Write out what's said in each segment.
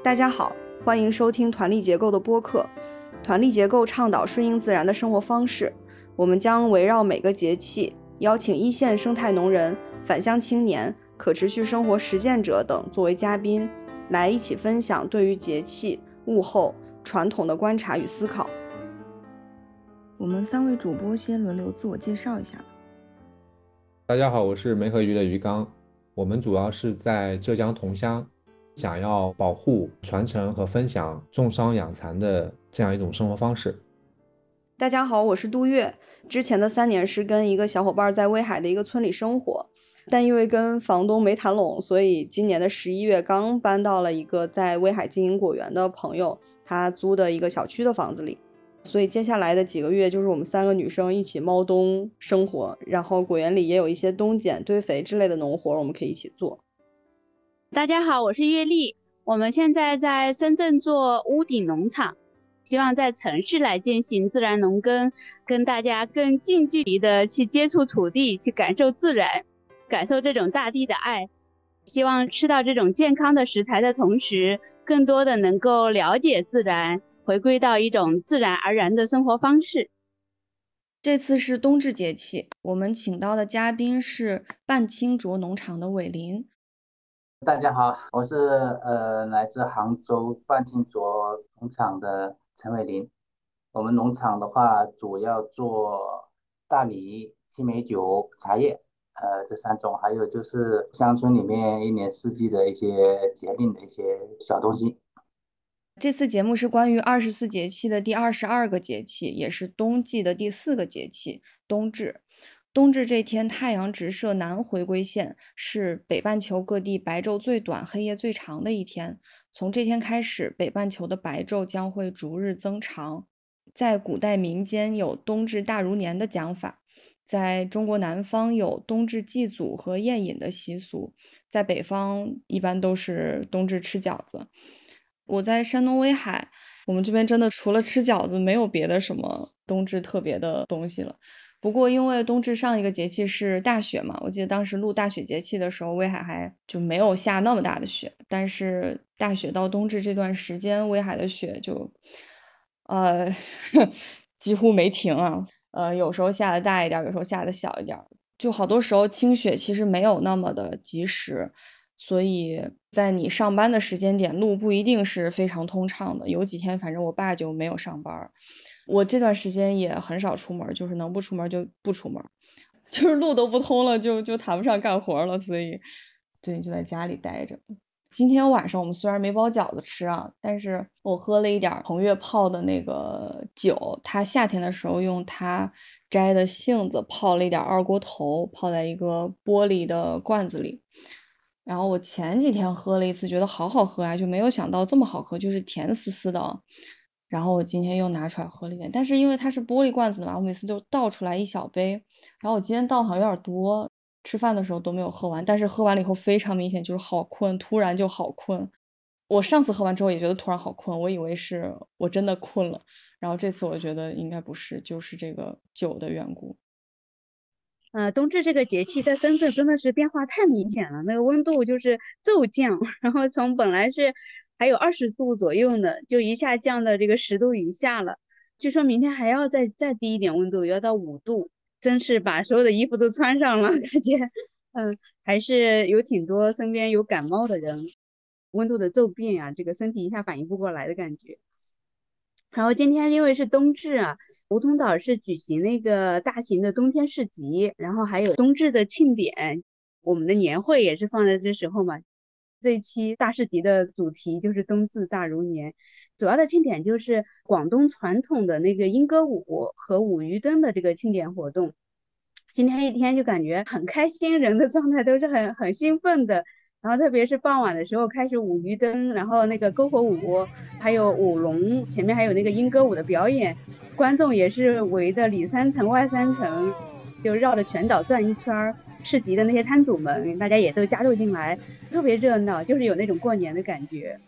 大家好，欢迎收听团力结构的播客。团力结构倡导顺应自然的生活方式，我们将围绕每个节气，邀请一线生态农人、返乡青年、可持续生活实践者等作为嘉宾，来一起分享对于节气、物候、传统的观察与思考。我们三位主播先轮流自我介绍一下。大家好，我是梅河鱼的鱼缸，我们主要是在浙江桐乡。想要保护、传承和分享种桑养蚕的这样一种生活方式。大家好，我是杜月。之前的三年是跟一个小伙伴在威海的一个村里生活，但因为跟房东没谈拢，所以今年的十一月刚搬到了一个在威海经营果园的朋友他租的一个小区的房子里。所以接下来的几个月就是我们三个女生一起猫冬生活，然后果园里也有一些冬剪、堆肥之类的农活，我们可以一起做。大家好，我是月丽。我们现在在深圳做屋顶农场，希望在城市来进行自然农耕，跟大家更近距离的去接触土地，去感受自然，感受这种大地的爱。希望吃到这种健康的食材的同时，更多的能够了解自然，回归到一种自然而然的生活方式。这次是冬至节气，我们请到的嘉宾是半清浊农场的伟林。大家好，我是呃来自杭州半清浊农场的陈伟林。我们农场的话，主要做大米、青梅酒、茶叶，呃这三种，还有就是乡村里面一年四季的一些节令的一些小东西。这次节目是关于二十四节气的第二十二个节气，也是冬季的第四个节气——冬至。冬至这天，太阳直射南回归线，是北半球各地白昼最短、黑夜最长的一天。从这天开始，北半球的白昼将会逐日增长。在古代民间有“冬至大如年”的讲法，在中国南方有冬至祭祖和宴饮的习俗，在北方一般都是冬至吃饺子。我在山东威海，我们这边真的除了吃饺子，没有别的什么冬至特别的东西了。不过，因为冬至上一个节气是大雪嘛，我记得当时录大雪节气的时候，威海还就没有下那么大的雪。但是大雪到冬至这段时间，威海的雪就，呃，几乎没停啊。呃，有时候下的大一点，有时候下的小一点，就好多时候清雪其实没有那么的及时，所以在你上班的时间点路不一定是非常通畅的。有几天，反正我爸就没有上班。我这段时间也很少出门，就是能不出门就不出门，就是路都不通了，就就谈不上干活了，所以最近就在家里待着。今天晚上我们虽然没包饺子吃啊，但是我喝了一点彭越泡的那个酒，他夏天的时候用他摘的杏子泡了一点二锅头，泡在一个玻璃的罐子里。然后我前几天喝了一次，觉得好好喝啊，就没有想到这么好喝，就是甜丝丝的。然后我今天又拿出来喝了一点，但是因为它是玻璃罐子的嘛，我每次就倒出来一小杯。然后我今天倒好像有点多，吃饭的时候都没有喝完。但是喝完了以后非常明显，就是好困，突然就好困。我上次喝完之后也觉得突然好困，我以为是我真的困了。然后这次我觉得应该不是，就是这个酒的缘故。呃，冬至这个节气在深圳真的是变化太明显了，那个温度就是骤降，然后从本来是。还有二十度左右呢，就一下降到这个十度以下了。据说明天还要再再低一点温度，要到五度，真是把所有的衣服都穿上了，感觉，嗯，还是有挺多身边有感冒的人，温度的骤变呀，这个身体一下反应不过来的感觉。然后今天因为是冬至啊，梧桐岛是举行那个大型的冬天市集，然后还有冬至的庆典，我们的年会也是放在这时候嘛。这一期大市集的主题就是冬至大如年，主要的庆典就是广东传统的那个莺歌舞和舞鱼灯的这个庆典活动。今天一天就感觉很开心，人的状态都是很很兴奋的。然后特别是傍晚的时候开始舞鱼灯，然后那个篝火舞，还有舞龙，前面还有那个莺歌舞的表演，观众也是围的里三层外三层。就绕着全岛转一圈儿，市集的那些摊主们，大家也都加入进来，特别热闹，就是有那种过年的感觉。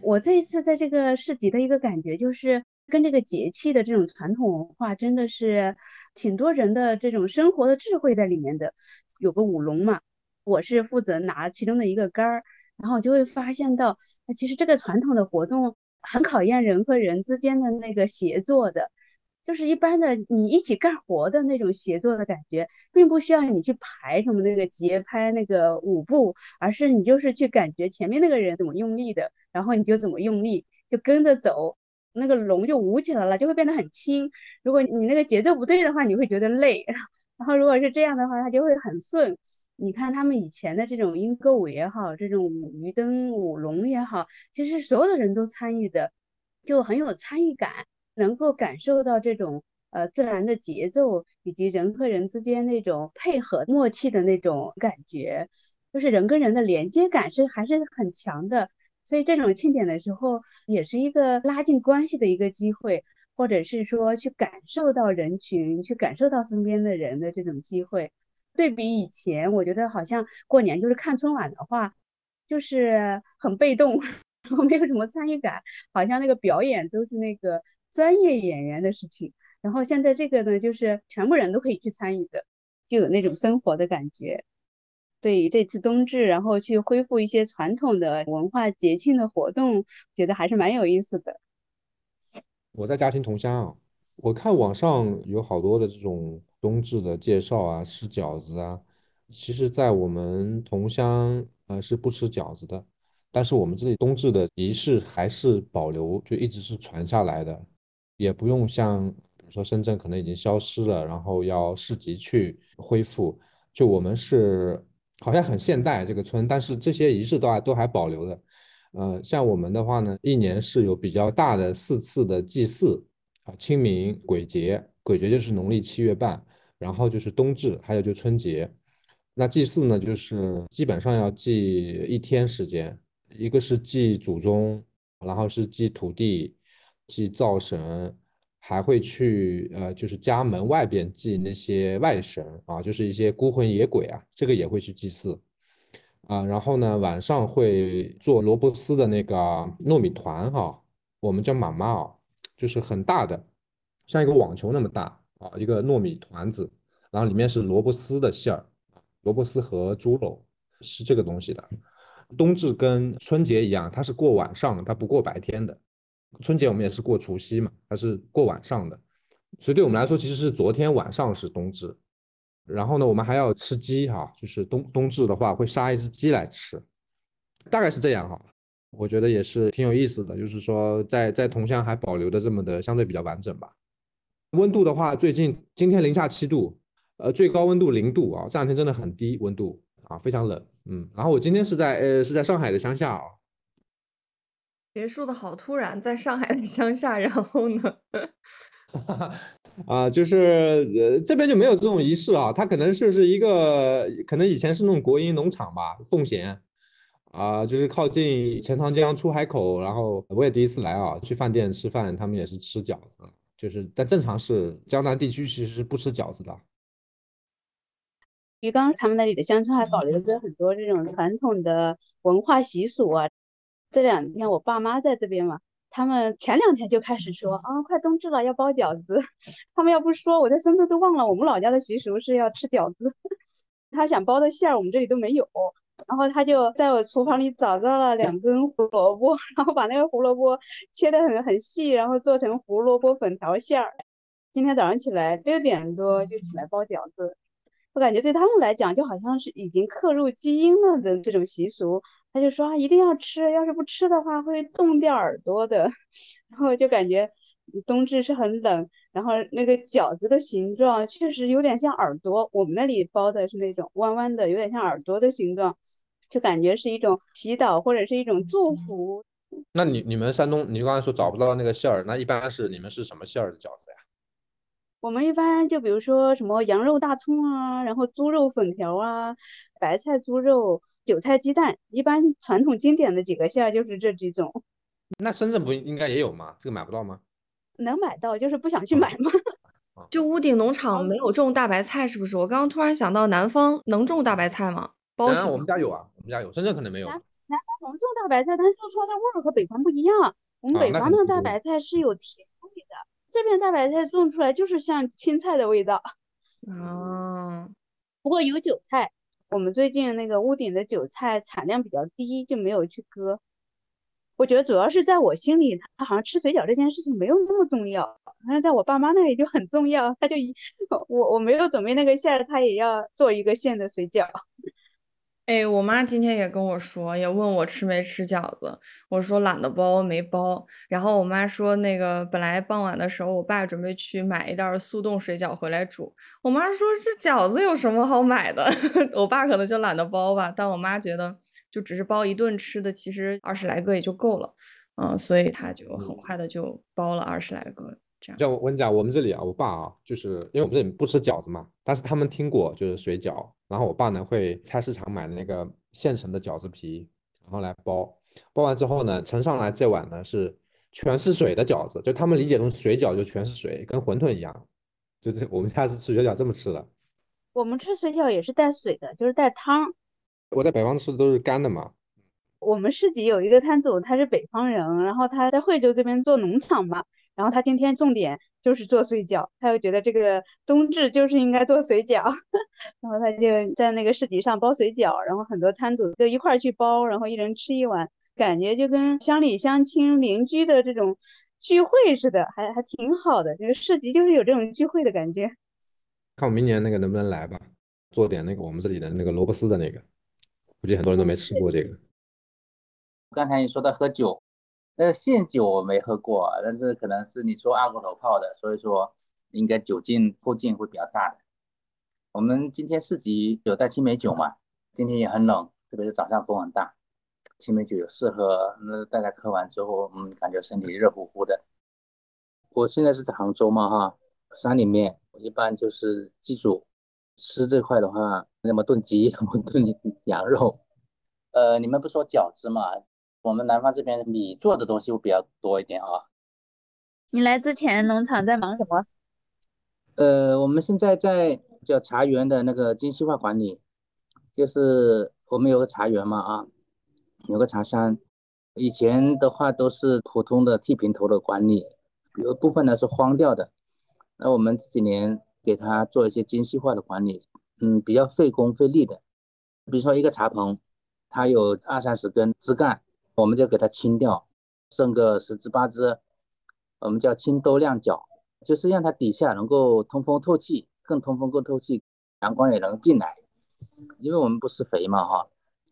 我这一次在这个市集的一个感觉，就是跟这个节气的这种传统文化，真的是挺多人的这种生活的智慧在里面的。有个舞龙嘛，我是负责拿其中的一个杆儿，然后就会发现到，其实这个传统的活动很考验人和人之间的那个协作的。就是一般的你一起干活的那种协作的感觉，并不需要你去排什么那个节拍那个舞步，而是你就是去感觉前面那个人怎么用力的，然后你就怎么用力，就跟着走，那个龙就舞起来了，就会变得很轻。如果你那个节奏不对的话，你会觉得累。然后如果是这样的话，它就会很顺。你看他们以前的这种莺歌舞也好，这种舞鱼灯舞龙也好，其实所有的人都参与的，就很有参与感。能够感受到这种呃自然的节奏，以及人和人之间那种配合默契的那种感觉，就是人跟人的连接感是还是很强的。所以这种庆典的时候，也是一个拉近关系的一个机会，或者是说去感受到人群，去感受到身边的人的这种机会。对比以前，我觉得好像过年就是看春晚的话，就是很被动，然后没有什么参与感，好像那个表演都是那个。专业演员的事情，然后现在这个呢，就是全部人都可以去参与的，就有那种生活的感觉。对于这次冬至，然后去恢复一些传统的文化节庆的活动，觉得还是蛮有意思的。我在嘉兴同乡啊，我看网上有好多的这种冬至的介绍啊，吃饺子啊。其实，在我们同乡呃是不吃饺子的，但是我们这里冬至的仪式还是保留，就一直是传下来的。也不用像，比如说深圳可能已经消失了，然后要市集去恢复。就我们是好像很现代这个村，但是这些仪式都还都还保留的。呃，像我们的话呢，一年是有比较大的四次的祭祀啊，清明、鬼节，鬼节就是农历七月半，然后就是冬至，还有就春节。那祭祀呢，就是基本上要祭一天时间，一个是祭祖宗，然后是祭土地。祭灶神，还会去呃，就是家门外边祭那些外神啊，就是一些孤魂野鬼啊，这个也会去祭祀啊。然后呢，晚上会做萝卜丝的那个糯米团哈，我们叫妈妈啊，就是很大的，像一个网球那么大啊，一个糯米团子，然后里面是萝卜丝的馅儿，萝卜丝和猪肉是这个东西的。冬至跟春节一样，它是过晚上，它不过白天的。春节我们也是过除夕嘛，它是过晚上的，所以对我们来说其实是昨天晚上是冬至，然后呢，我们还要吃鸡哈，就是冬冬至的话会杀一只鸡来吃，大概是这样哈。我觉得也是挺有意思的，就是说在在桐乡还保留的这么的相对比较完整吧。温度的话，最近今天零下七度，呃，最高温度零度啊，这两天真的很低温度啊，非常冷，嗯。然后我今天是在呃是在上海的乡下啊。结束的好突然，在上海的乡下，然后呢？啊，就是呃，这边就没有这种仪式啊。它可能就是一个，可能以前是那种国营农场吧，奉贤啊，就是靠近钱塘江出海口。然后我也第一次来啊，去饭店吃饭，他们也是吃饺子，就是但正常是江南地区其实是不吃饺子的。鱼缸他们那里的乡村还保留着很多这种传统的文化习俗啊。这两天我爸妈在这边嘛，他们前两天就开始说啊，快冬至了要包饺子。他们要不说，我在深圳都忘了我们老家的习俗是要吃饺子。他想包的馅儿我们这里都没有，然后他就在我厨房里找到了两根胡萝卜，然后把那个胡萝卜切得很很细，然后做成胡萝卜粉条馅儿。今天早上起来六点多就起来包饺子，我感觉对他们来讲就好像是已经刻入基因了的这种习俗。他就说啊一定要吃，要是不吃的话会冻掉耳朵的。然后就感觉冬至是很冷，然后那个饺子的形状确实有点像耳朵。我们那里包的是那种弯弯的，有点像耳朵的形状，就感觉是一种祈祷或者是一种祝福。那你你们山东，你刚才说找不到那个馅儿，那一般是你们是什么馅儿的饺子呀？我们一般就比如说什么羊肉大葱啊，然后猪肉粉条啊，白菜猪肉。韭菜鸡蛋，一般传统经典的几个馅儿就是这几种。那深圳不应该也有吗？这个买不到吗？能买到，就是不想去买吗？就屋顶农场没有种大白菜，是不是？我刚刚突然想到，南方能种大白菜吗？包我们家有啊，我们家有，深圳可能没有。南南方能种大白菜，但是做出来的味儿和北方不一样。我们北方的大白菜是有甜味的，这边大白菜种出来就是像青菜的味道。哦，不过有韭菜。我们最近那个屋顶的韭菜产量比较低，就没有去割。我觉得主要是在我心里，他好像吃水饺这件事情没有那么重要，但是在我爸妈那里就很重要。他就一 我我没有准备那个馅儿，他也要做一个馅的水饺。哎，我妈今天也跟我说，也问我吃没吃饺子，我说懒得包，没包。然后我妈说，那个本来傍晚的时候，我爸准备去买一袋速冻水饺回来煮。我妈说，这饺子有什么好买的？我爸可能就懒得包吧。但我妈觉得，就只是包一顿吃的，其实二十来个也就够了。嗯，所以他就很快的就包了二十来个。这样我跟你讲，我们这里啊，我爸啊，就是因为我们这里不吃饺子嘛，但是他们听过就是水饺，然后我爸呢会菜市场买那个现成的饺子皮，然后来包，包完之后呢，盛上来这碗呢是全是水的饺子，就他们理解中水饺就全是水，跟馄饨一样，就是我们家是吃水饺这么吃的。我们吃水饺也是带水的，就是带汤。我在北方吃的都是干的嘛。我们市集有一个摊主，他是北方人，然后他在惠州这边做农场嘛。然后他今天重点就是做水饺，他又觉得这个冬至就是应该做水饺，然后他就在那个市集上包水饺，然后很多摊主就一块去包，然后一人吃一碗，感觉就跟乡里乡亲邻居的这种聚会似的，还还挺好的。这个市集就是有这种聚会的感觉。看我明年那个能不能来吧，做点那个我们这里的那个萝卜丝的那个，估计很多人都没吃过这个。刚才你说的喝酒。那个现酒我没喝过，但是可能是你说二锅头泡的，所以说应该酒劲后劲会比较大。我们今天市集有带青梅酒嘛？今天也很冷，特别是早上风很大，青梅酒有适合。那大家喝完之后，嗯，感觉身体热乎乎的。我现在是在杭州嘛，哈，山里面，我一般就是记住吃这块的话，要么炖鸡，要么炖羊肉。呃，你们不说饺子嘛？我们南方这边米做的东西会比较多一点啊。你来之前农场在忙什么？呃，我们现在在叫茶园的那个精细化管理，就是我们有个茶园嘛啊，有个茶山。以前的话都是普通的剃平头的管理，有部分呢是荒掉的。那我们这几年给它做一些精细化的管理，嗯，比较费工费力的。比如说一个茶棚，它有二三十根枝干。我们就给它清掉，剩个十只八只，我们叫清兜晾角，就是让它底下能够通风透气，更通风更透气，阳光也能进来。因为我们不施肥嘛，哈，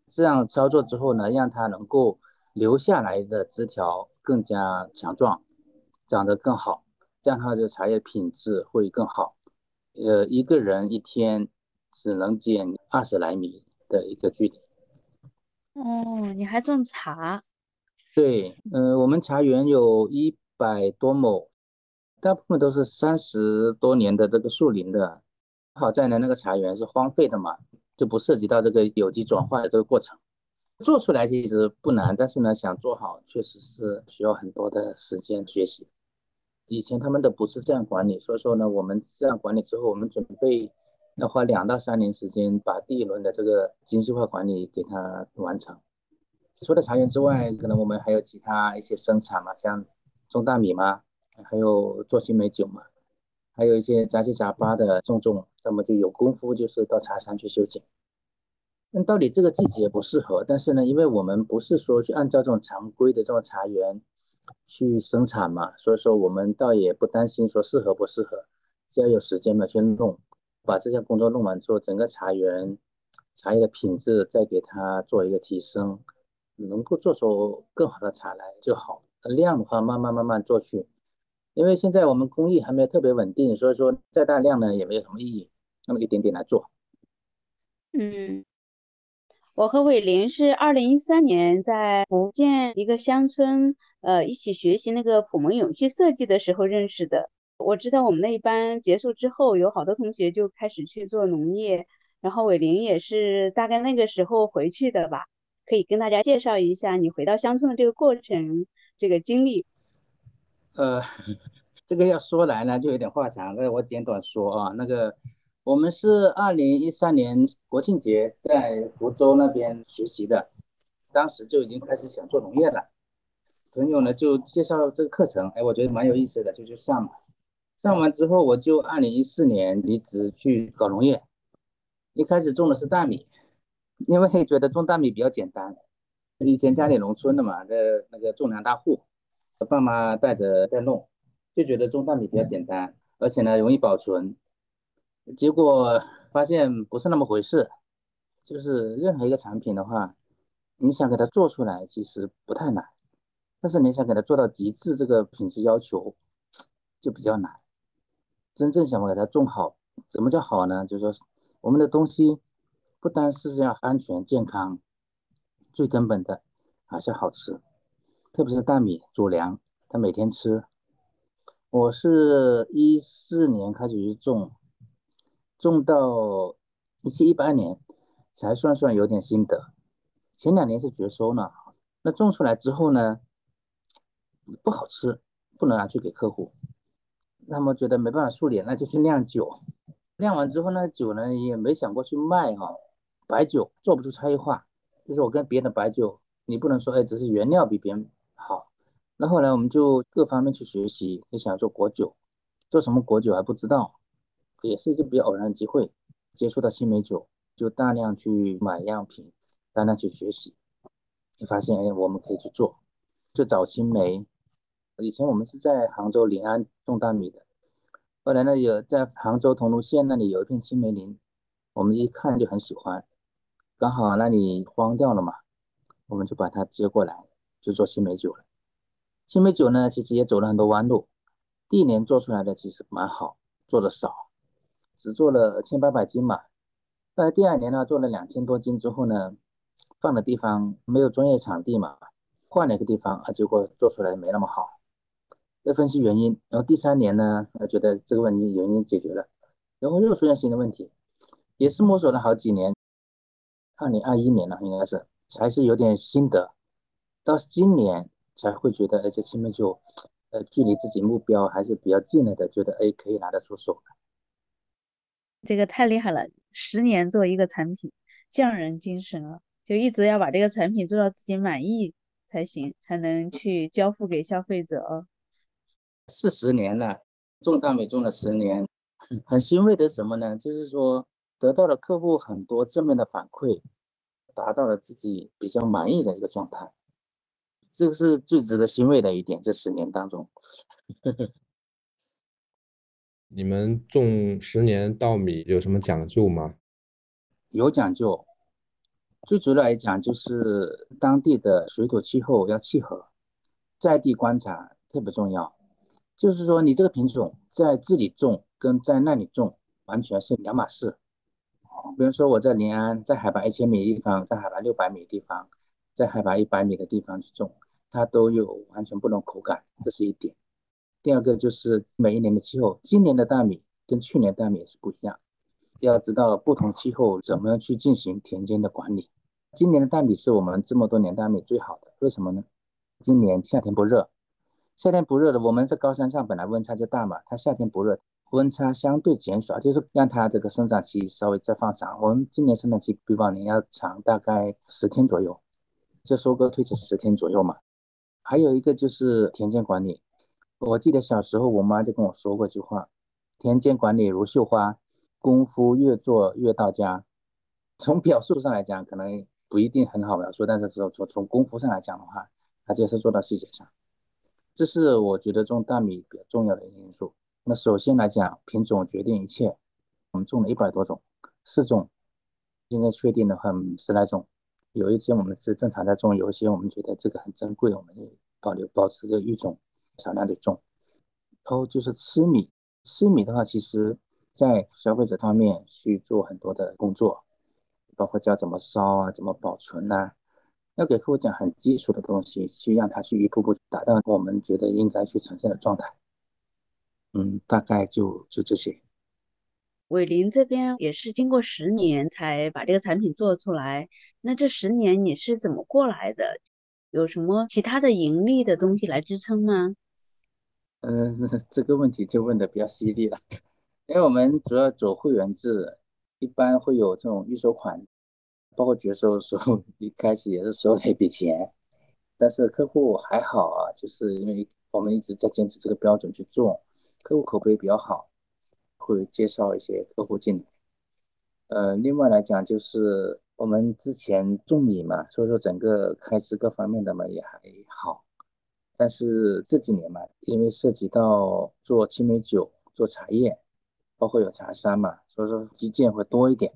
这样操作之后呢，让它能够留下来的枝条更加强壮，长得更好，这样它的茶叶品质会更好。呃，一个人一天只能捡二十来米的一个距离。哦，你还种茶？对，嗯，我们茶园有一百多亩，大部分都是三十多年的这个树林的。好在呢，那个茶园是荒废的嘛，就不涉及到这个有机转化的这个过程。做出来其实不难，但是呢，想做好确实是需要很多的时间学习。以前他们都不是这样管理，所以说呢，我们这样管理之后，我们准备。要花两到三年时间把第一轮的这个精细化管理给它完成。除了茶园之外，可能我们还有其他一些生产嘛，像种大米嘛，还有做青梅酒嘛，还有一些杂七杂八的种种，那么就有功夫就是到茶山去修剪。那到底这个季节不适合，但是呢，因为我们不是说去按照这种常规的这种茶园去生产嘛，所以说我们倒也不担心说适合不适合，只要有时间嘛去弄。把这项工作弄完之后，整个茶园茶叶的品质再给它做一个提升，能够做出更好的茶来就好。量的话，慢慢慢慢做去，因为现在我们工艺还没有特别稳定，所以说再大量呢也没有什么意义，那么一点点来做。嗯，我和伟林是二零一三年在福建一个乡村，呃，一起学习那个普门永续设计的时候认识的。我知道我们那一班结束之后，有好多同学就开始去做农业，然后伟林也是大概那个时候回去的吧，可以跟大家介绍一下你回到乡村的这个过程，这个经历。呃，这个要说来呢，就有点话长，那我简短说啊，那个我们是二零一三年国庆节在福州那边学习的，当时就已经开始想做农业了，朋友呢就介绍这个课程，哎，我觉得蛮有意思的，就去上了。上完之后，我就二零一四年离职去搞农业。一开始种的是大米，因为觉得种大米比较简单。以前家里农村的嘛，在那个种粮大户，爸妈带着在弄，就觉得种大米比较简单，而且呢容易保存。结果发现不是那么回事，就是任何一个产品的话，你想给它做出来其实不太难，但是你想给它做到极致这个品质要求就比较难。真正想把它种好，怎么叫好呢？就是说我们的东西不单是要安全健康。最根本的还是好吃，特别是大米主粮，他每天吃。我是一四年开始去种，种到一七一八年才算算有点心得。前两年是绝收呢，那种出来之后呢，不好吃，不能拿去给客户。那么觉得没办法处理，那就去酿酒。酿完之后呢，酒呢也没想过去卖哈，白酒做不出差异化。就是我跟别人的白酒，你不能说，哎，只是原料比别人好。那后来我们就各方面去学习，就想做果酒，做什么果酒还不知道，也是一个比较偶然的机会，接触到青梅酒，就大量去买样品，大量去学习，就发现，哎，我们可以去做，就找青梅。以前我们是在杭州临安种大米的，后来呢，有在杭州桐庐县那里有一片青梅林，我们一看就很喜欢。刚好那里荒掉了嘛，我们就把它接过来，就做青梅酒了。青梅酒呢，其实也走了很多弯路。第一年做出来的其实蛮好，做的少，只做了千八百斤嘛。呃第二年呢，做了两千多斤之后呢，放的地方没有专业场地嘛，换了一个地方啊，结果做出来没那么好。要分析原因，然后第三年呢，觉得这个问题原因解决了，然后又出现新的问题，也是摸索了好几年。二零二一年了，应该是才是有点心得，到今年才会觉得，而且青梅酒，呃，距离自己目标还是比较近了的，觉得哎，可以拿得出手。这个太厉害了，十年做一个产品，匠人精神啊，就一直要把这个产品做到自己满意才行，才能去交付给消费者哦。是十年了，种大米种了十年，很欣慰的什么呢？就是说。得到了客户很多正面的反馈，达到了自己比较满意的一个状态，这个是最值得欣慰的一点。这十年当中，你们种十年稻米有什么讲究吗？有讲究，最主要来讲就是当地的水土气候要契合，在地观察特别重要。就是说，你这个品种在这里种跟在那里种完全是两码事。比如说我在临安，在海拔一千米的地方，在海拔六百米的地方，在海拔一百米的地方去种，它都有完全不同口感，这是一点。第二个就是每一年的气候，今年的大米跟去年大米也是不一样，要知道不同气候怎么样去进行田间的管理。今年的大米是我们这么多年大米最好的，为什么呢？今年夏天不热，夏天不热的，我们在高山上本来温差就大嘛，它夏天不热。温差相对减少，就是让它这个生长期稍微再放长。我们今年生长期比往年要长大概十天左右，这收割推迟十天左右嘛。还有一个就是田间管理，我记得小时候我妈就跟我说过一句话：田间管理如绣花，功夫越做越到家。从表述上来讲，可能不一定很好描述，但是说从从功夫上来讲的话，它就是做到细节上。这是我觉得种大米比较重要的因素。那首先来讲，品种决定一切。我们种了一百多种，四种，现在确定的话十来种。有一些我们是正常在种，有一些我们觉得这个很珍贵，我们保留保持这个育种，少量的种。然后就是吃米，吃米的话，其实在消费者方面去做很多的工作，包括教怎么烧啊，怎么保存呐，要给客户讲很基础的东西，去让他去一步步达到我们觉得应该去呈现的状态。嗯，大概就就这些。伟林这边也是经过十年才把这个产品做出来。那这十年你是怎么过来的？有什么其他的盈利的东西来支撑吗？呃，这个问题就问的比较犀利了。因为我们主要走会员制，一般会有这种预收款，包括绝收的时候，一开始也是收了一笔钱，但是客户还好啊，就是因为我们一直在坚持这个标准去做。客户口碑比较好，会介绍一些客户进来。呃，另外来讲就是我们之前种米嘛，所以说整个开支各方面的嘛也还好。但是这几年嘛，因为涉及到做青梅酒、做茶叶，包括有茶山嘛，所以说基建会多一点，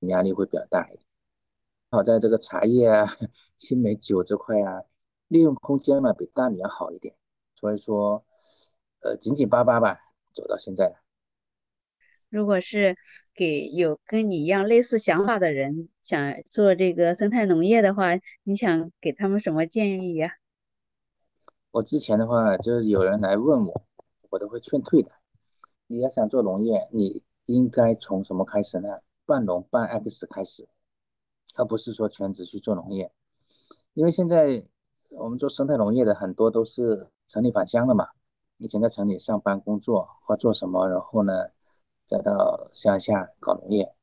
压力会比较大一点。好在这个茶叶啊、青梅酒这块啊，利用空间嘛比大米要好一点，所以说，呃，紧紧巴巴吧走到现在了。如果是给有跟你一样类似想法的人想做这个生态农业的话，你想给他们什么建议呀？我之前的话，就是有人来问我，我都会劝退的。你要想做农业，你应该从什么开始呢？半农半 X 开始，而不是说全职去做农业。因为现在我们做生态农业的很多都是城里返乡了嘛，以前在城里上班工作或做什么，然后呢，再到乡下搞农业。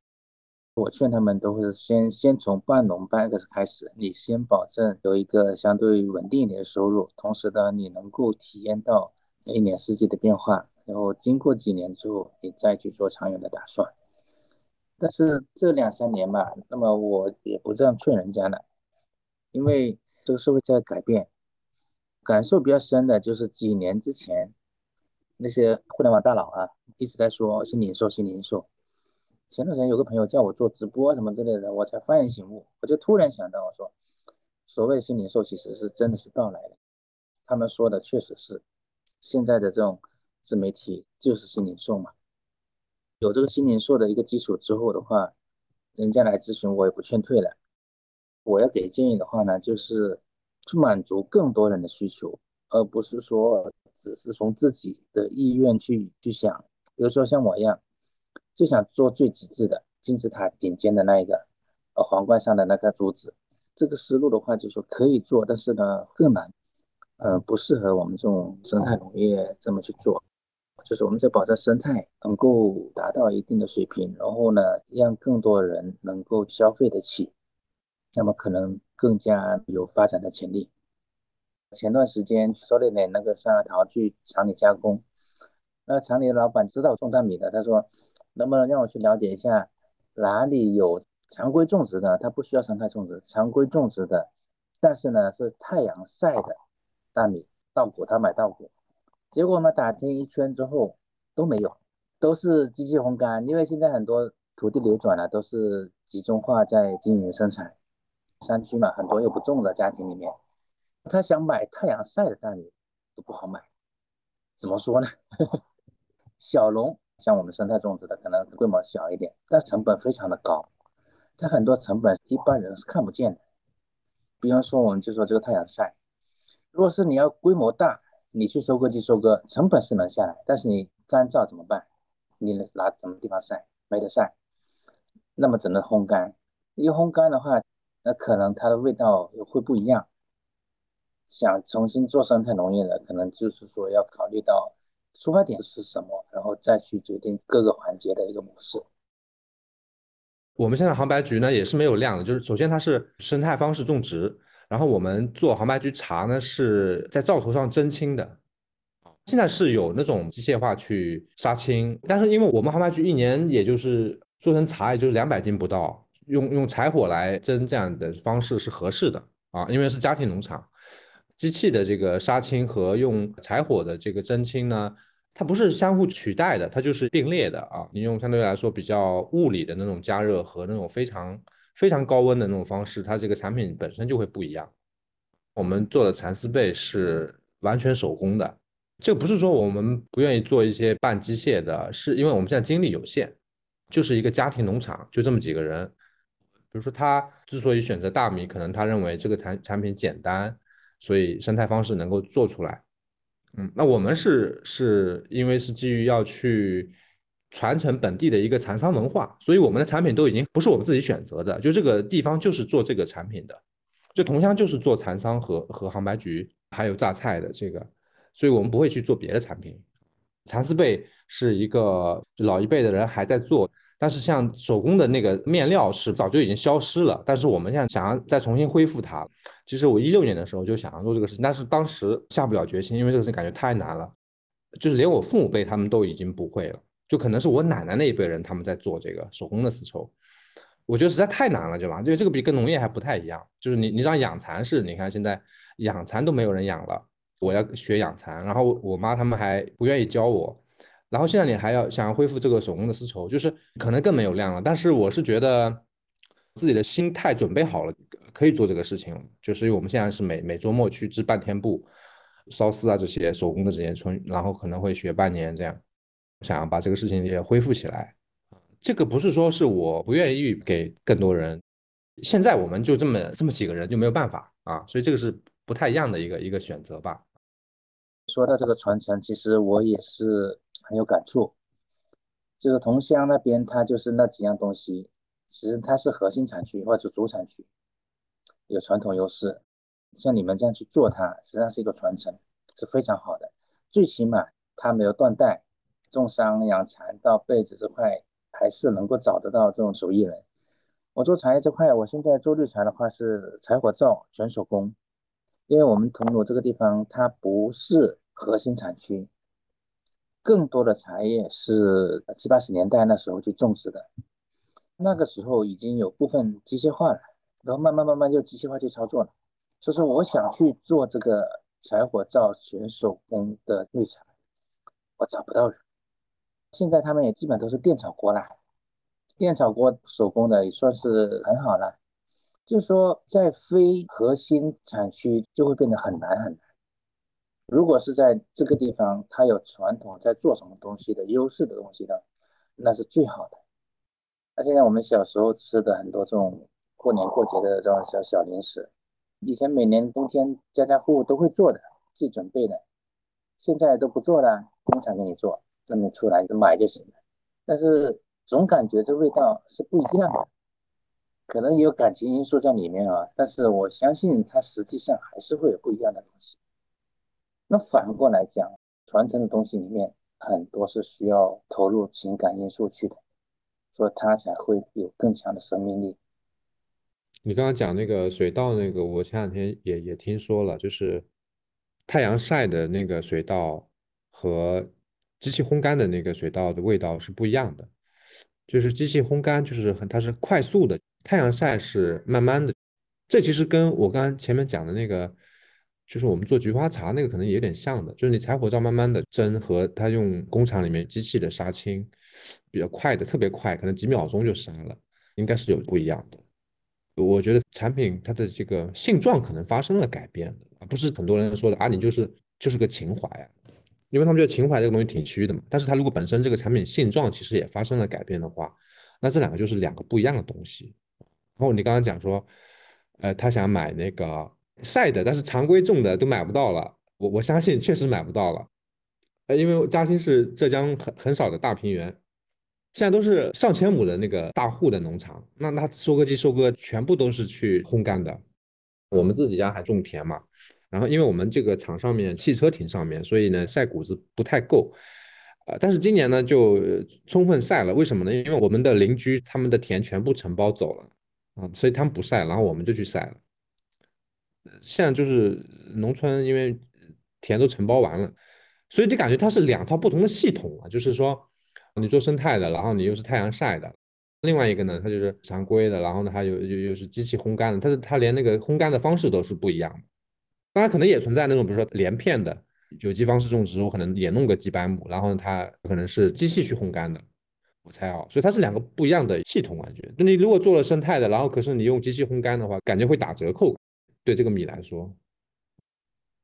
我劝他们都是先先从半农半 X 开始，你先保证有一个相对稳定一点的收入，同时呢，你能够体验到一年四季的变化，然后经过几年之后，你再去做长远的打算。但是这两三年吧，那么我也不这样劝人家了，因为这个社会在改变，感受比较深的就是几年之前那些互联网大佬啊一直在说新零售，新零售。前段时间有个朋友叫我做直播什么之类的，我才幡然醒悟，我就突然想到，我说，所谓新零售其实是真的是到来了。他们说的确实是，现在的这种自媒体就是新零售嘛。有这个新零售的一个基础之后的话，人家来咨询我也不劝退了。我要给建议的话呢，就是去满足更多人的需求，而不是说只是从自己的意愿去去想。比如说像我一样。就想做最极致的金字塔顶尖的那一个，呃，皇冠上的那颗珠子。这个思路的话，就说可以做，但是呢更难，呃，不适合我们这种生态农业这么去做。就是我们在保证生态能够达到一定的水平，然后呢，让更多人能够消费得起，那么可能更加有发展的潜力。前段时间手里的那个山核桃去厂里加工，那厂里的老板知道种大米的，他说。能不能让我去了解一下哪里有常规种植的？它不需要生态种植，常规种植的，但是呢是太阳晒的大米稻谷，他买稻谷，结果嘛打听一圈之后都没有，都是机器烘干，因为现在很多土地流转了，都是集中化在经营生产，山区嘛很多又不种的家庭里面，他想买太阳晒的大米都不好买，怎么说呢？小农。像我们生态种植的，可能规模小一点，但成本非常的高。它很多成本一般人是看不见的。比方说，我们就说这个太阳晒，如果是你要规模大，你去收割机收割，成本是能下来，但是你干燥怎么办？你拿什么地方晒？没得晒，那么只能烘干。一烘干的话，那可能它的味道会不一样。想重新做生态农业的，可能就是说要考虑到。出发点是什么，然后再去决定各个环节的一个模式。我们现在杭白菊呢也是没有量的，就是首先它是生态方式种植，然后我们做杭白菊茶呢是在灶头上蒸青的。现在是有那种机械化去杀青，但是因为我们杭白菊一年也就是做成茶也就是两百斤不到，用用柴火来蒸这样的方式是合适的啊，因为是家庭农场。机器的这个杀青和用柴火的这个蒸青呢，它不是相互取代的，它就是并列的啊。你用相对来说比较物理的那种加热和那种非常非常高温的那种方式，它这个产品本身就会不一样。我们做的蚕丝被是完全手工的，这不是说我们不愿意做一些半机械的，是因为我们现在精力有限，就是一个家庭农场，就这么几个人。比如说他之所以选择大米，可能他认为这个产产品简单。所以生态方式能够做出来，嗯，那我们是是因为是基于要去传承本地的一个蚕桑文化，所以我们的产品都已经不是我们自己选择的，就这个地方就是做这个产品的，就桐乡就是做蚕桑和和杭白菊还有榨菜的这个，所以我们不会去做别的产品。蚕丝被是一个老一辈的人还在做。但是像手工的那个面料是早就已经消失了，但是我们现在想要再重新恢复它。其实我一六年的时候就想要做这个事情，但是当时下不了决心，因为这个事情感觉太难了，就是连我父母辈他们都已经不会了，就可能是我奶奶那一辈人他们在做这个手工的丝绸。我觉得实在太难了，对吧？因为这个比跟农业还不太一样，就是你你让养蚕是，你看现在养蚕都没有人养了，我要学养蚕，然后我妈他们还不愿意教我，然后现在你还要想要恢复这个手工的丝绸，就是可能更没有量了。但是我是觉得自己的心态准备好了，可以做这个事情。就是因为我们现在是每每周末去织半天布、烧丝啊这些手工的这些春，然后可能会学半年这样，想要把这个事情也恢复起来。这个不是说是我不愿意给更多人，现在我们就这么这么几个人就没有办法。啊，所以这个是不太一样的一个一个选择吧。说到这个传承，其实我也是很有感触，就是桐乡那边它就是那几样东西，其实它是核心产区或者主产区，有传统优势，像你们这样去做它，实际上是一个传承，是非常好的，最起码它没有断代，种桑养蚕到被子这块。还是能够找得到这种手艺人。我做茶叶这块，我现在做绿茶的话是柴火灶全手工，因为我们桐庐这个地方它不是核心产区，更多的茶叶是七八十年代那时候去种植的，那个时候已经有部分机械化了，然后慢慢慢慢就机械化去操作了。所以说我想去做这个柴火灶全手工的绿茶，我找不到人。现在他们也基本都是电炒锅了，电炒锅手工的也算是很好了。就说，在非核心产区就会变得很难很难。如果是在这个地方，它有传统在做什么东西的优势的东西的，那是最好的。那现在我们小时候吃的很多这种过年过节的这种小小零食，以前每年冬天家家户户都会做的，自己准备的，现在都不做了，工厂给你做。那么出来就买就行了，但是总感觉这味道是不一样的，可能有感情因素在里面啊。但是我相信它实际上还是会有不一样的东西。那反过来讲，传承的东西里面很多是需要投入情感因素去的，所以它才会有更强的生命力。你刚刚讲那个水稻那个，我前两天也也听说了，就是太阳晒的那个水稻和。机器烘干的那个水稻的味道是不一样的，就是机器烘干就是很它是快速的，太阳晒是慢慢的。这其实跟我刚刚前面讲的那个，就是我们做菊花茶那个可能有点像的，就是你柴火灶慢慢的蒸和它用工厂里面机器的杀青比较快的，特别快，可能几秒钟就杀了，应该是有不一样的。我觉得产品它的这个性状可能发生了改变而不是很多人说的啊，你就是就是个情怀。因为他们觉得情怀这个东西挺虚的嘛，但是它如果本身这个产品现状其实也发生了改变的话，那这两个就是两个不一样的东西。然后你刚刚讲说，呃，他想买那个晒的，但是常规种的都买不到了。我我相信确实买不到了，呃，因为嘉兴是浙江很很少的大平原，现在都是上千亩的那个大户的农场，那那收割机收割全部都是去烘干的。我们自己家还种田嘛。然后，因为我们这个厂上面汽车停上面，所以呢晒谷子不太够，呃，但是今年呢就充分晒了。为什么呢？因为我们的邻居他们的田全部承包走了啊，所以他们不晒，然后我们就去晒了。现在就是农村，因为田都承包完了，所以你感觉它是两套不同的系统啊。就是说，你做生态的，然后你又是太阳晒的；另外一个呢，它就是常规的，然后呢它又又又是机器烘干的，它是它连那个烘干的方式都是不一样的。当然，可能也存在那种，比如说连片的有机方式种植，我可能也弄个几百亩，然后它可能是机器去烘干的，我猜啊，所以它是两个不一样的系统感觉。就你如果做了生态的，然后可是你用机器烘干的话，感觉会打折扣。对这个米来说，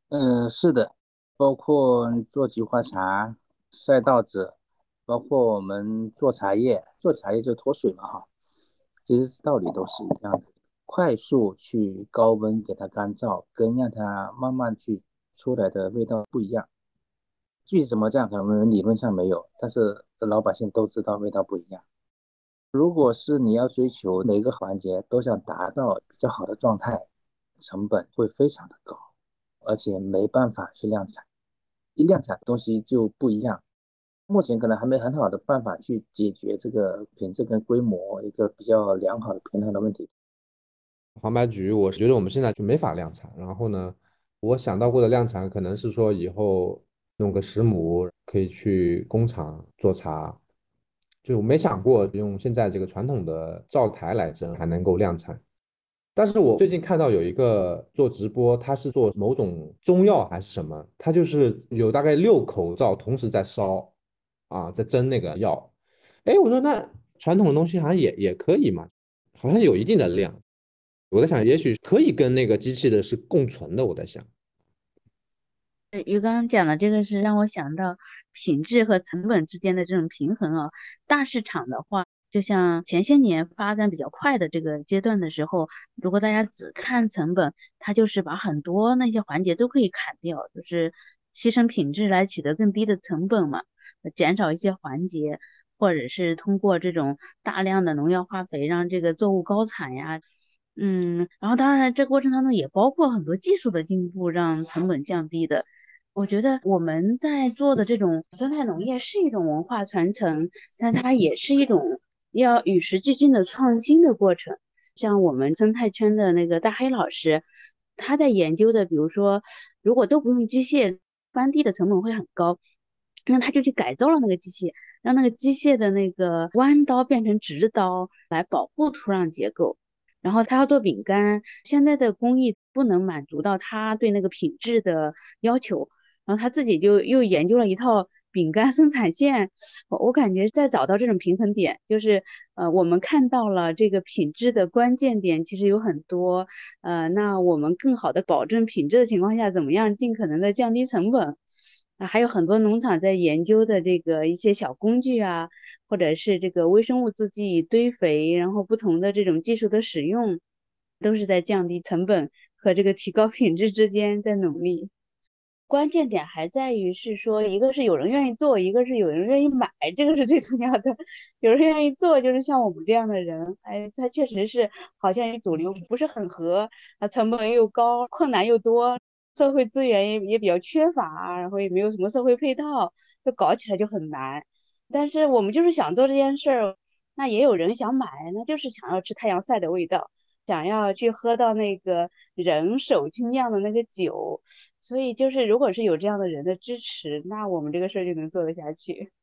嗯，是的，包括做菊花茶、晒稻子，包括我们做茶叶，做茶叶就脱水嘛，哈，其实道理都是一样的。快速去高温给它干燥，跟让它慢慢去出来的味道不一样。具体怎么这样，可能理论上没有，但是老百姓都知道味道不一样。如果是你要追求每个环节都想达到比较好的状态，成本会非常的高，而且没办法去量产。一量产东西就不一样。目前可能还没很好的办法去解决这个品质跟规模一个比较良好的平衡的问题。黄白菊，我是觉得我们现在就没法量产。然后呢，我想到过的量产可能是说以后弄个十亩可以去工厂做茶，就没想过用现在这个传统的灶台来蒸还能够量产。但是我最近看到有一个做直播，他是做某种中药还是什么，他就是有大概六口灶同时在烧，啊，在蒸那个药。哎，我说那传统的东西好像也也可以嘛，好像有一定的量。我在想，也许可以跟那个机器的是共存的。我在想，于刚刚讲的这个是让我想到品质和成本之间的这种平衡啊。大市场的话。就像前些年发展比较快的这个阶段的时候，如果大家只看成本，它就是把很多那些环节都可以砍掉，就是牺牲品质来取得更低的成本嘛，减少一些环节，或者是通过这种大量的农药化肥让这个作物高产呀，嗯，然后当然这过程当中也包括很多技术的进步让成本降低的。我觉得我们在做的这种生态农业是一种文化传承，但它也是一种。要与时俱进的创新的过程，像我们生态圈的那个大黑老师，他在研究的，比如说，如果都不用机械翻地的成本会很高，那他就去改造了那个机械，让那个机械的那个弯刀变成直刀来保护土壤结构。然后他要做饼干，现在的工艺不能满足到他对那个品质的要求，然后他自己就又研究了一套。饼干生产线，我我感觉在找到这种平衡点，就是呃，我们看到了这个品质的关键点其实有很多，呃，那我们更好的保证品质的情况下，怎么样尽可能的降低成本？啊，还有很多农场在研究的这个一些小工具啊，或者是这个微生物制剂堆肥，然后不同的这种技术的使用，都是在降低成本和这个提高品质之间在努力。关键点还在于是说，一个是有人愿意做，一个是有人愿意买，这个是最重要的。有人愿意做，就是像我们这样的人，哎，他确实是好像与主流不是很合，啊，成本又高，困难又多，社会资源也也比较缺乏，然后也没有什么社会配套，就搞起来就很难。但是我们就是想做这件事儿，那也有人想买，那就是想要吃太阳晒的味道。想要去喝到那个人手去酿的那个酒，所以就是如果是有这样的人的支持，那我们这个事儿就能做得下去。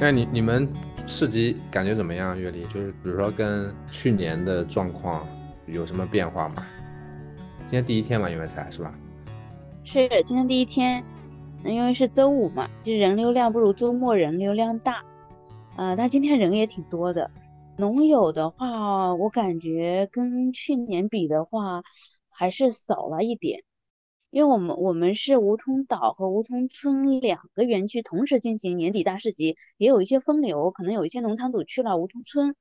那你你们市集感觉怎么样？月丽，就是比如说跟去年的状况。有什么变化吗？今天第一天嘛，因为才是吧？是今天第一天，因为是周五嘛，就人流量不如周末人流量大。呃，但今天人也挺多的。农友的话，我感觉跟去年比的话，还是少了一点。因为我们我们是梧桐岛和梧桐村两个园区同时进行年底大市集，也有一些分流，可能有一些农场主去了梧桐村。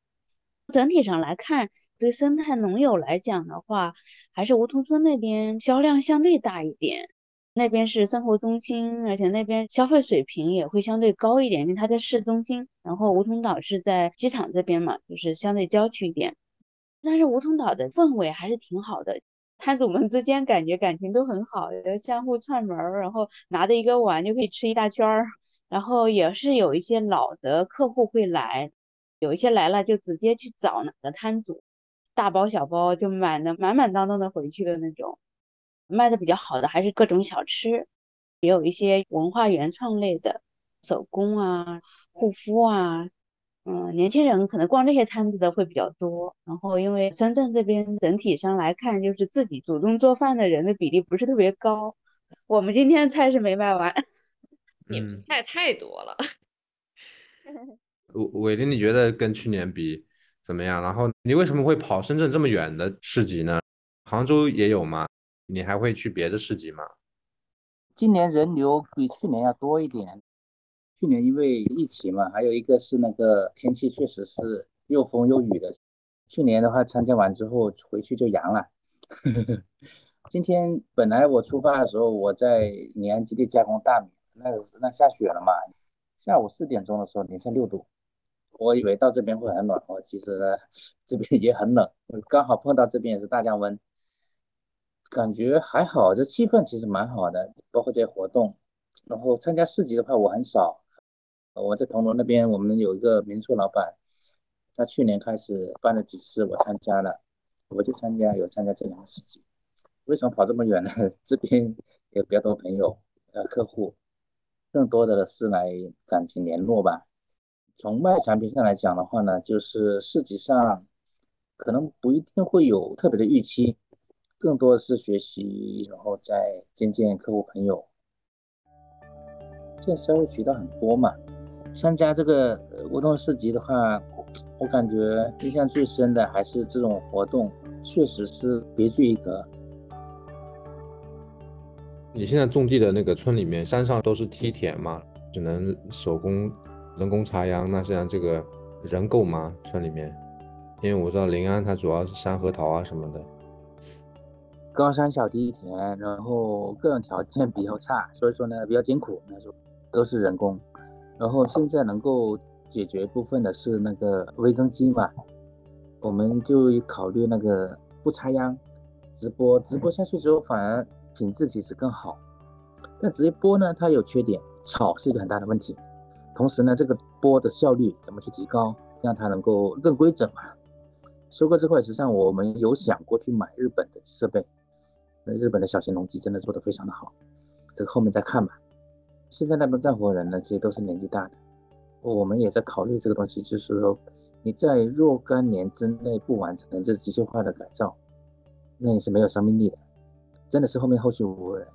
整体上来看。对生态农友来讲的话，还是梧桐村那边销量相对大一点。那边是生活中心，而且那边消费水平也会相对高一点，因为它在市中心。然后梧桐岛是在机场这边嘛，就是相对郊区一点。但是梧桐岛的氛围还是挺好的，摊主们之间感觉感情都很好，相互串门儿，然后拿着一个碗就可以吃一大圈儿。然后也是有一些老的客户会来，有一些来了就直接去找哪个摊主。大包小包就满的满满当当的回去的那种，卖的比较好的还是各种小吃，也有一些文化原创类的手工啊、护肤啊，嗯，年轻人可能逛这些摊子的会比较多。然后因为深圳这边整体上来看，就是自己主动做饭的人的比例不是特别高。我们今天菜是没卖完，你们菜太多了。伟伟林，你觉得跟去年比？怎么样？然后你为什么会跑深圳这么远的市集呢？杭州也有吗？你还会去别的市集吗？今年人流比去年要多一点。去年因为疫情嘛，还有一个是那个天气确实是又风又雨的。去年的话参加完之后回去就阳了。今天本来我出发的时候我在宁安基地加工大米，那那下雪了嘛，下午四点钟的时候零下六度。我以为到这边会很暖和，其实呢，这边也很冷。刚好碰到这边也是大降温，感觉还好，这气氛其实蛮好的，包括这些活动。然后参加市集的话，我很少。我在铜锣那边，我们有一个民宿老板，他去年开始办了几次，我参加了，我就参加有参加这两个市集。为什么跑这么远呢？这边有比较多朋友呃客户，更多的是来感情联络吧。从卖产品上来讲的话呢，就是市集上可能不一定会有特别的预期，更多的是学习，然后再见见客户朋友。现在销售渠道很多嘛，参加这个活动市集的话，我感觉印象最深的还是这种活动，确实是别具一格。你现在种地的那个村里面，山上都是梯田嘛，只能手工。人工插秧，那像这个人够吗？村里面，因为我知道临安它主要是山核桃啊什么的，高山小梯田，然后各种条件比较差，所以说呢比较艰苦，那时候都是人工。然后现在能够解决部分的是那个微耕机嘛，我们就考虑那个不插秧，直播，直播下去之后反而品质其实更好。但直播呢，它有缺点，草是一个很大的问题。同时呢，这个播的效率怎么去提高，让它能够更规整嘛？收割这块，实际上我们有想过去买日本的设备，那日本的小型农机真的做得非常的好，这个后面再看吧。现在那边干活人呢，其实都是年纪大的，我们也在考虑这个东西，就是说你在若干年之内不完成这机械化的改造，那你是没有生命力的，真的是后面后续无人。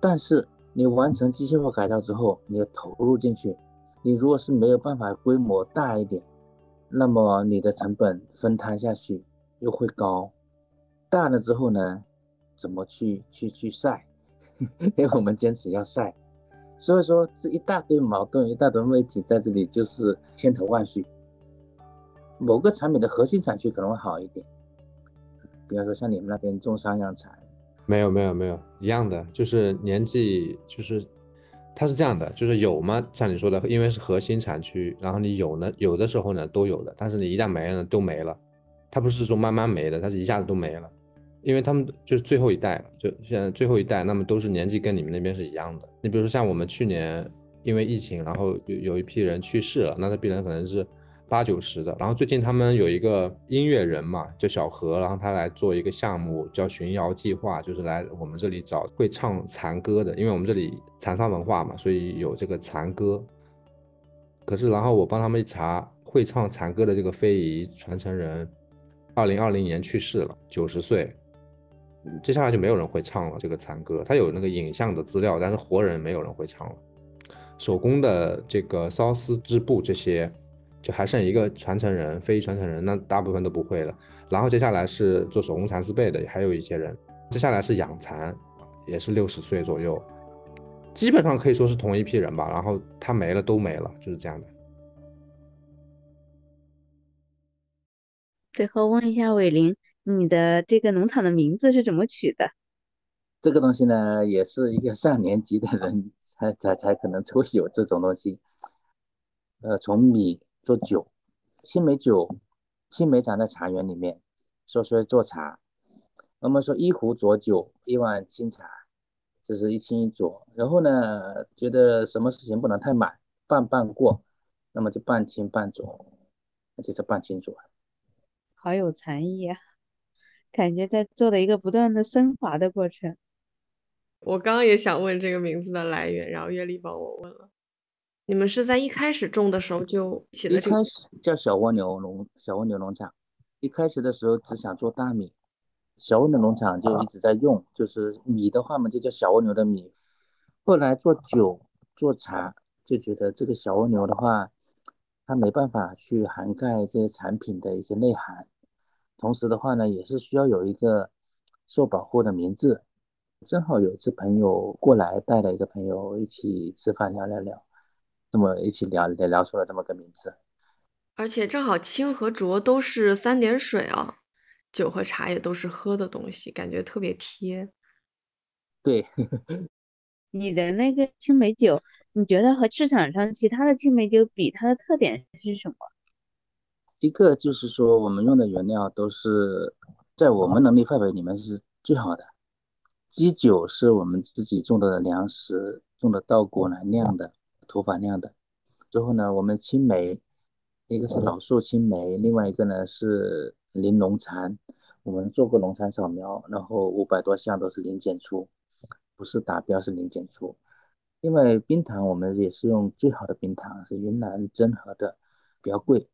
但是你完成机械化改造之后，你要投入进去。你如果是没有办法规模大一点，那么你的成本分摊下去又会高。大了之后呢，怎么去去去晒？因为我们坚持要晒，所以说这一大堆矛盾，一大堆问题在这里就是千头万绪。某个产品的核心产区可能会好一点，比方说像你们那边种商养蚕，没有没有没有一样的，就是年纪就是。它是这样的，就是有吗？像你说的，因为是核心产区，然后你有呢，有的时候呢都有的，但是你一旦没了，都没了。它不是说慢慢没的，它是一下子都没了，因为他们就是最后一代，就现在最后一代，那么都是年纪跟你们那边是一样的。你比如说像我们去年因为疫情，然后有有一批人去世了，那他必然可能是。八九十的，然后最近他们有一个音乐人嘛，叫小何，然后他来做一个项目叫巡谣计划，就是来我们这里找会唱残歌的，因为我们这里残桑文化嘛，所以有这个残歌。可是然后我帮他们一查，会唱残歌的这个非遗传承人，二零二零年去世了，九十岁，接下来就没有人会唱了这个残歌。他有那个影像的资料，但是活人没有人会唱了。手工的这个缫丝织布这些。就还剩一个传承人，非遗传承人，那大部分都不会了。然后接下来是做手工蚕丝被的，还有一些人。接下来是养蚕，也是六十岁左右，基本上可以说是同一批人吧。然后他没了，都没了，就是这样的。最后问一下伟林，你的这个农场的名字是怎么取的？这个东西呢，也是一个上年级的人才才才可能会有这种东西。呃，从米。做酒，青梅酒，青梅长在茶园里面，所以做茶。我们说一壶浊酒，一碗清茶，这是一清一浊。然后呢，觉得什么事情不能太满，半半过，那么就半清半浊，那就是半清浊。好有禅意啊，感觉在做的一个不断的升华的过程。我刚刚也想问这个名字的来源，然后月丽帮我问了。你们是在一开始种的时候就起了这个？一开始叫小蜗牛农小蜗牛农场，一开始的时候只想做大米，小蜗牛农场就一直在用，就是米的话嘛就叫小蜗牛的米。后来做酒做茶就觉得这个小蜗牛的话，它没办法去涵盖这些产品的一些内涵，同时的话呢也是需要有一个受保护的名字。正好有一次朋友过来带了一个朋友一起吃饭聊聊聊。这么一起聊聊聊出了这么个名字，而且正好清和浊都是三点水啊，酒和茶也都是喝的东西，感觉特别贴。对，你的那个青梅酒，你觉得和市场上其他的青梅酒比，它的特点是什么？一个就是说，我们用的原料都是在我们能力范围里面是最好的，基酒是我们自己种的粮食，种的稻谷来酿的。土法酿的，最后呢，我们青梅一个是老树青梅，另外一个呢是零农残。我们做过农残扫描，然后五百多项都是零检出，不是达标是零检出。另外冰糖我们也是用最好的冰糖，是云南真和的，比较贵。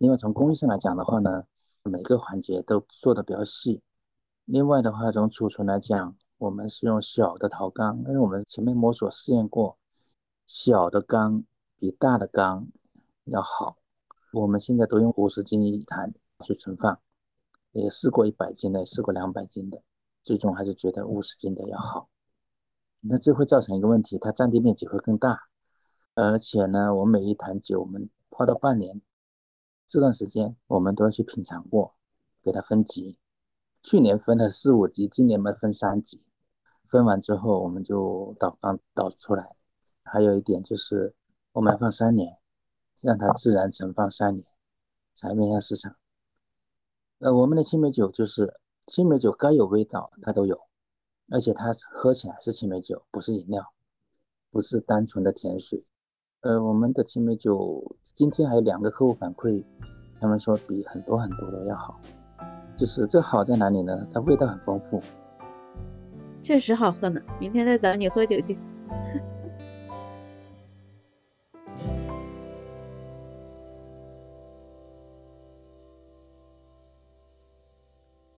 另外从工艺上来讲的话呢，每个环节都做的比较细。另外的话从储存来讲，我们是用小的陶缸，因为我们前面摸索试验过，小的缸比大的缸要好。我们现在都用五十斤一坛去存放，也试过一百斤的，试过两百斤的，最终还是觉得五十斤的要好。那这会造成一个问题，它占地面积会更大，而且呢，我每一坛酒我们泡到半年，这段时间我们都要去品尝过，给它分级。去年分了四五级，今年嘛分三级。分完之后，我们就倒缸倒出来。还有一点就是，我们要放三年，让它自然存放三年，才面向市场。呃，我们的青梅酒就是青梅酒该有味道它都有，而且它喝起来是青梅酒，不是饮料，不是单纯的甜水。呃，我们的青梅酒今天还有两个客户反馈，他们说比很多很多的要好。就是这好在哪里呢？它味道很丰富。确实好喝呢，明天再找你喝酒去。